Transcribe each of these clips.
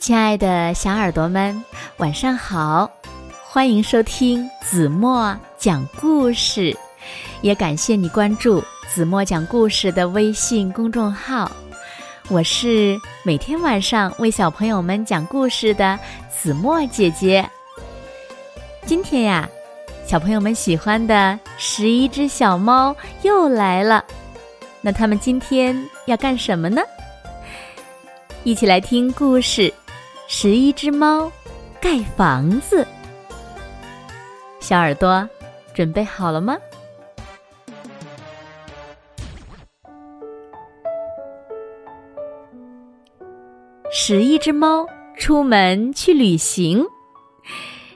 亲爱的小耳朵们，晚上好！欢迎收听子墨讲故事，也感谢你关注子墨讲故事的微信公众号。我是每天晚上为小朋友们讲故事的子墨姐姐。今天呀，小朋友们喜欢的十一只小猫又来了，那他们今天要干什么呢？一起来听故事。十一只猫盖房子，小耳朵准备好了吗？十一只猫出门去旅行，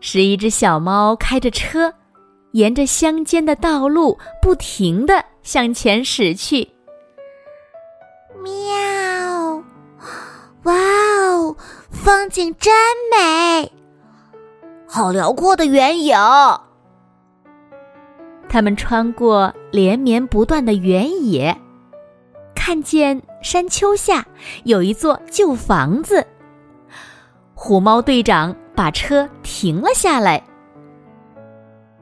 十一只小猫开着车，沿着乡间的道路不停的向前驶去。喵！哇！风景真美，好辽阔的原野。他们穿过连绵不断的原野，看见山丘下有一座旧房子。虎猫队长把车停了下来，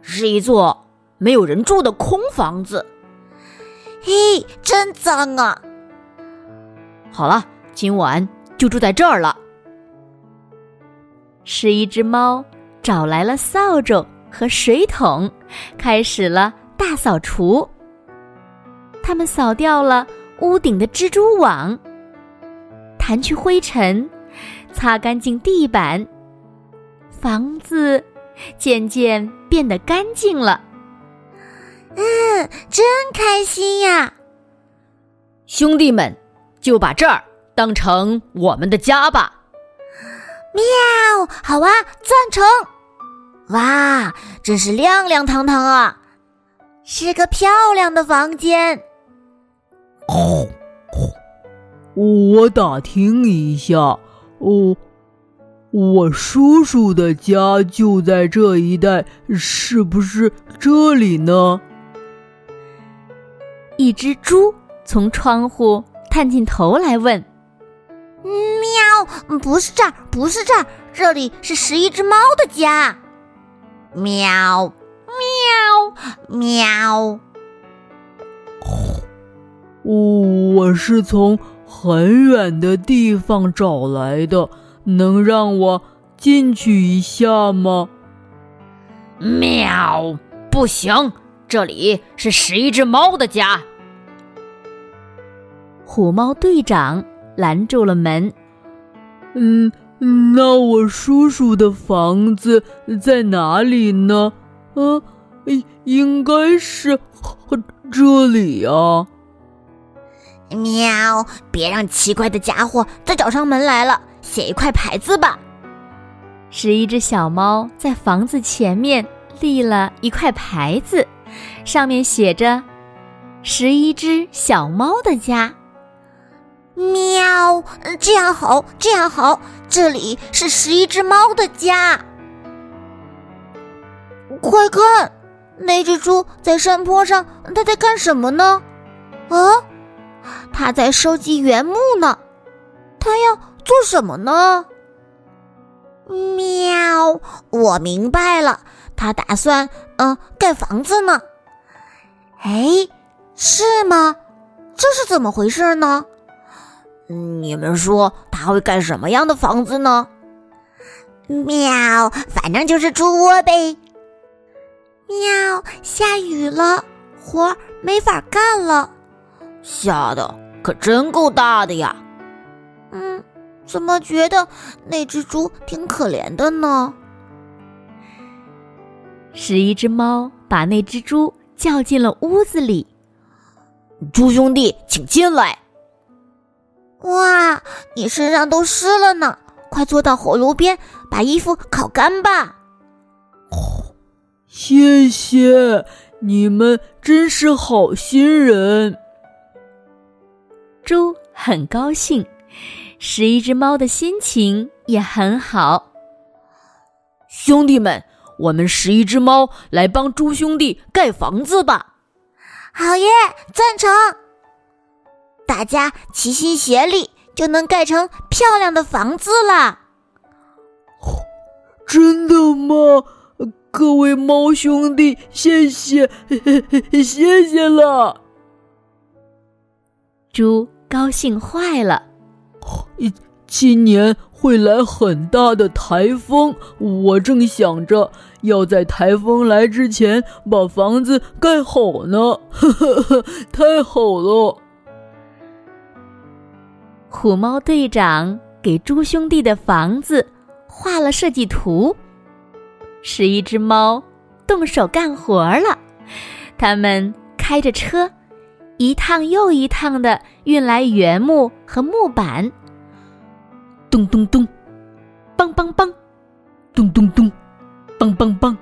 是一座没有人住的空房子。嘿，真脏啊！好了，今晚就住在这儿了。十一只猫找来了扫帚和水桶，开始了大扫除。他们扫掉了屋顶的蜘蛛网，弹去灰尘，擦干净地板，房子渐渐变得干净了。嗯，真开心呀！兄弟们，就把这儿当成我们的家吧。喵，好啊，钻成！哇，真是亮亮堂堂啊，是个漂亮的房间。哦，我打听一下，哦，我叔叔的家就在这一带，是不是这里呢？一只猪从窗户探进头来问。喵，不是这儿，不是这儿，这里是十一只猫的家。喵，喵，喵。我是从很远的地方找来的，能让我进去一下吗？喵，不行，这里是十一只猫的家。虎猫队长。拦住了门。嗯，那我叔叔的房子在哪里呢？啊，应该是这里啊。喵！别让奇怪的家伙再找上门来了，写一块牌子吧。十一只小猫在房子前面立了一块牌子，上面写着“十一只小猫的家”。喵，这样好，这样好，这里是十一只猫的家。快看，那只猪在山坡上，它在干什么呢？啊，它在收集原木呢。它要做什么呢？喵，我明白了，它打算嗯盖房子呢。哎，是吗？这是怎么回事呢？你们说他会盖什么样的房子呢？喵，反正就是猪窝呗。喵，下雨了，活没法干了。下的可真够大的呀。嗯，怎么觉得那只猪挺可怜的呢？十一只猫把那只猪叫进了屋子里。猪兄弟，请进来。哇，你身上都湿了呢！快坐到火炉边，把衣服烤干吧。哦，谢谢你们，真是好心人。猪很高兴，十一只猫的心情也很好。兄弟们，我们十一只猫来帮猪兄弟盖房子吧！好耶，赞成。大家齐心协力，就能盖成漂亮的房子了。真的吗？各位猫兄弟，谢谢，谢谢了。猪高兴坏了。今年会来很大的台风，我正想着要在台风来之前把房子盖好呢。呵呵呵，太好了！虎猫队长给猪兄弟的房子画了设计图，十一只猫动手干活了。他们开着车，一趟又一趟的运来原木和木板。咚咚咚，梆梆梆，咚咚咚，梆梆梆。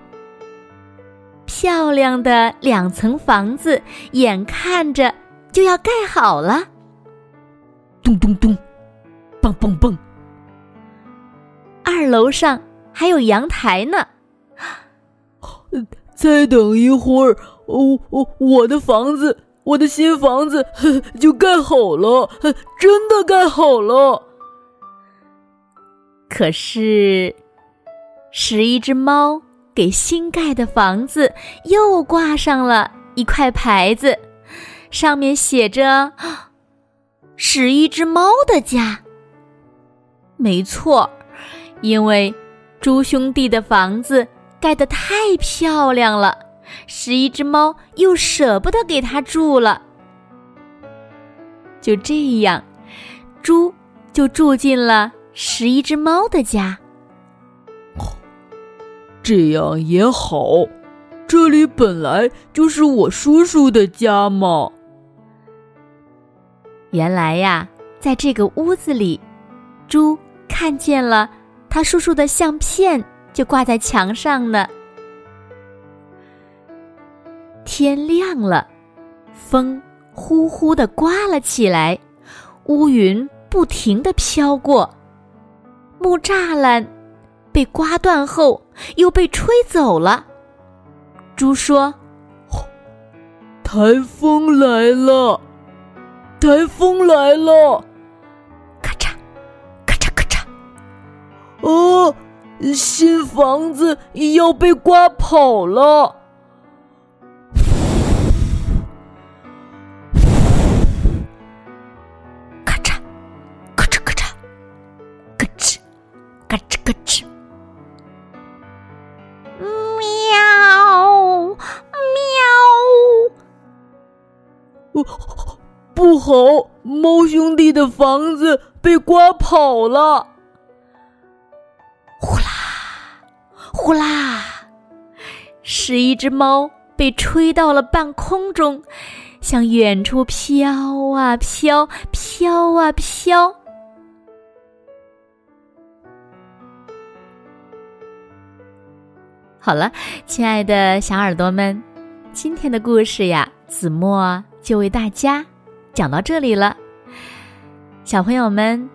漂亮的两层房子眼看着就要盖好了。咚咚咚，蹦蹦蹦。二楼上还有阳台呢。再等一会儿，我我我的房子，我的新房子 就盖好了，真的盖好了。可是，十一只猫给新盖的房子又挂上了一块牌子，上面写着“十一只猫的家”。没错，因为猪兄弟的房子盖得太漂亮了，十一只猫又舍不得给他住了。就这样，猪就住进了。十一只猫的家，这样也好。这里本来就是我叔叔的家嘛。原来呀，在这个屋子里，猪看见了他叔叔的相片，就挂在墙上呢。天亮了，风呼呼的刮了起来，乌云不停的飘过。木栅栏被刮断后，又被吹走了。猪说：“台风来了，台风来了！”咔嚓，咔嚓咔嚓。哦，新房子要被刮跑了。好！猫兄弟的房子被刮跑了。呼啦，呼啦，十一只猫被吹到了半空中，向远处飘啊飘，飘啊飘。好了，亲爱的小耳朵们，今天的故事呀，子墨就为大家。讲到这里了，小朋友们，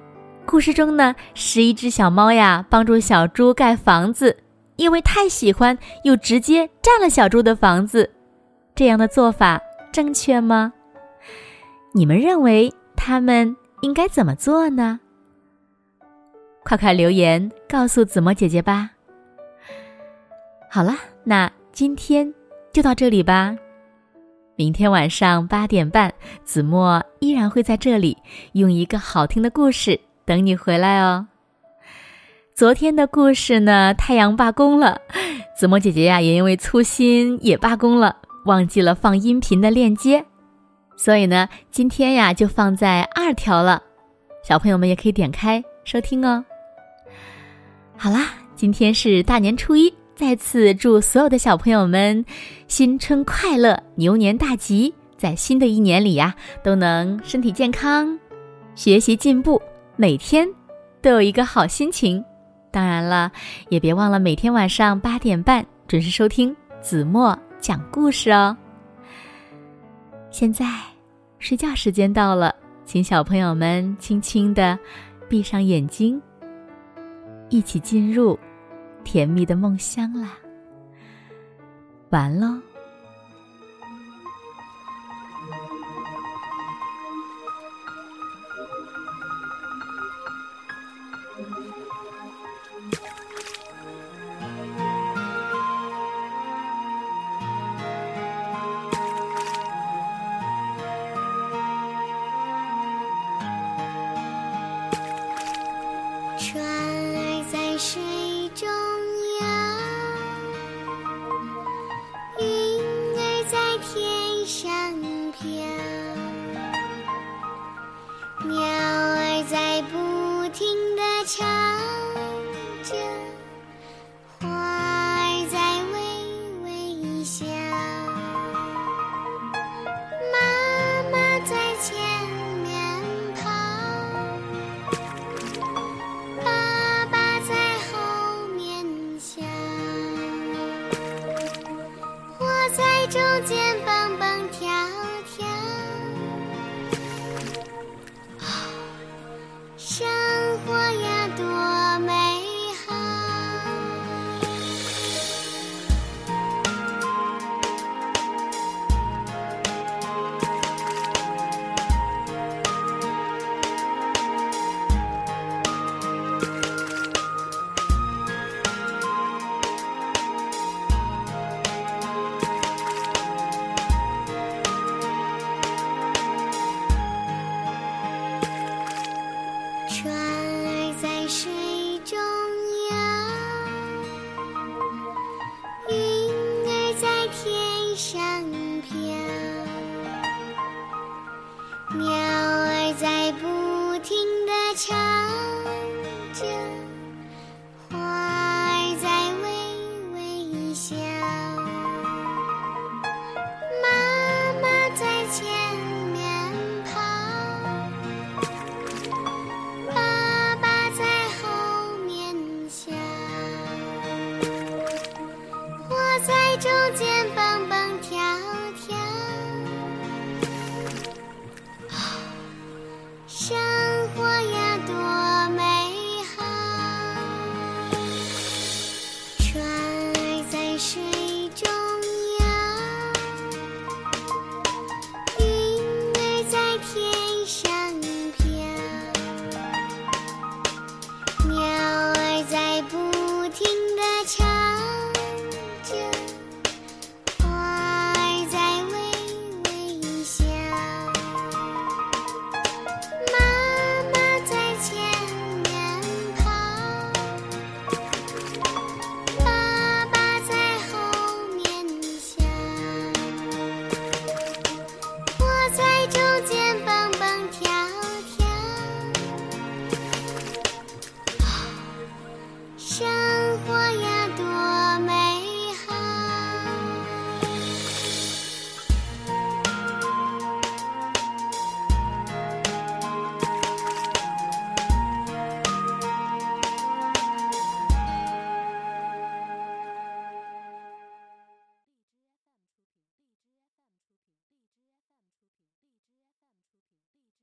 故事中呢，十一只小猫呀，帮助小猪盖房子，因为太喜欢，又直接占了小猪的房子，这样的做法正确吗？你们认为他们应该怎么做呢？快快留言告诉子墨姐姐吧。好了，那今天就到这里吧。明天晚上八点半，子墨依然会在这里，用一个好听的故事等你回来哦。昨天的故事呢，太阳罢工了，子墨姐姐呀也因为粗心也罢工了，忘记了放音频的链接，所以呢，今天呀就放在二条了，小朋友们也可以点开收听哦。好啦，今天是大年初一。再次祝所有的小朋友们新春快乐，牛年大吉！在新的一年里呀，都能身体健康，学习进步，每天都有一个好心情。当然了，也别忘了每天晚上八点半准时收听子墨讲故事哦。现在睡觉时间到了，请小朋友们轻轻的闭上眼睛，一起进入。甜蜜的梦乡啦，完喽。枪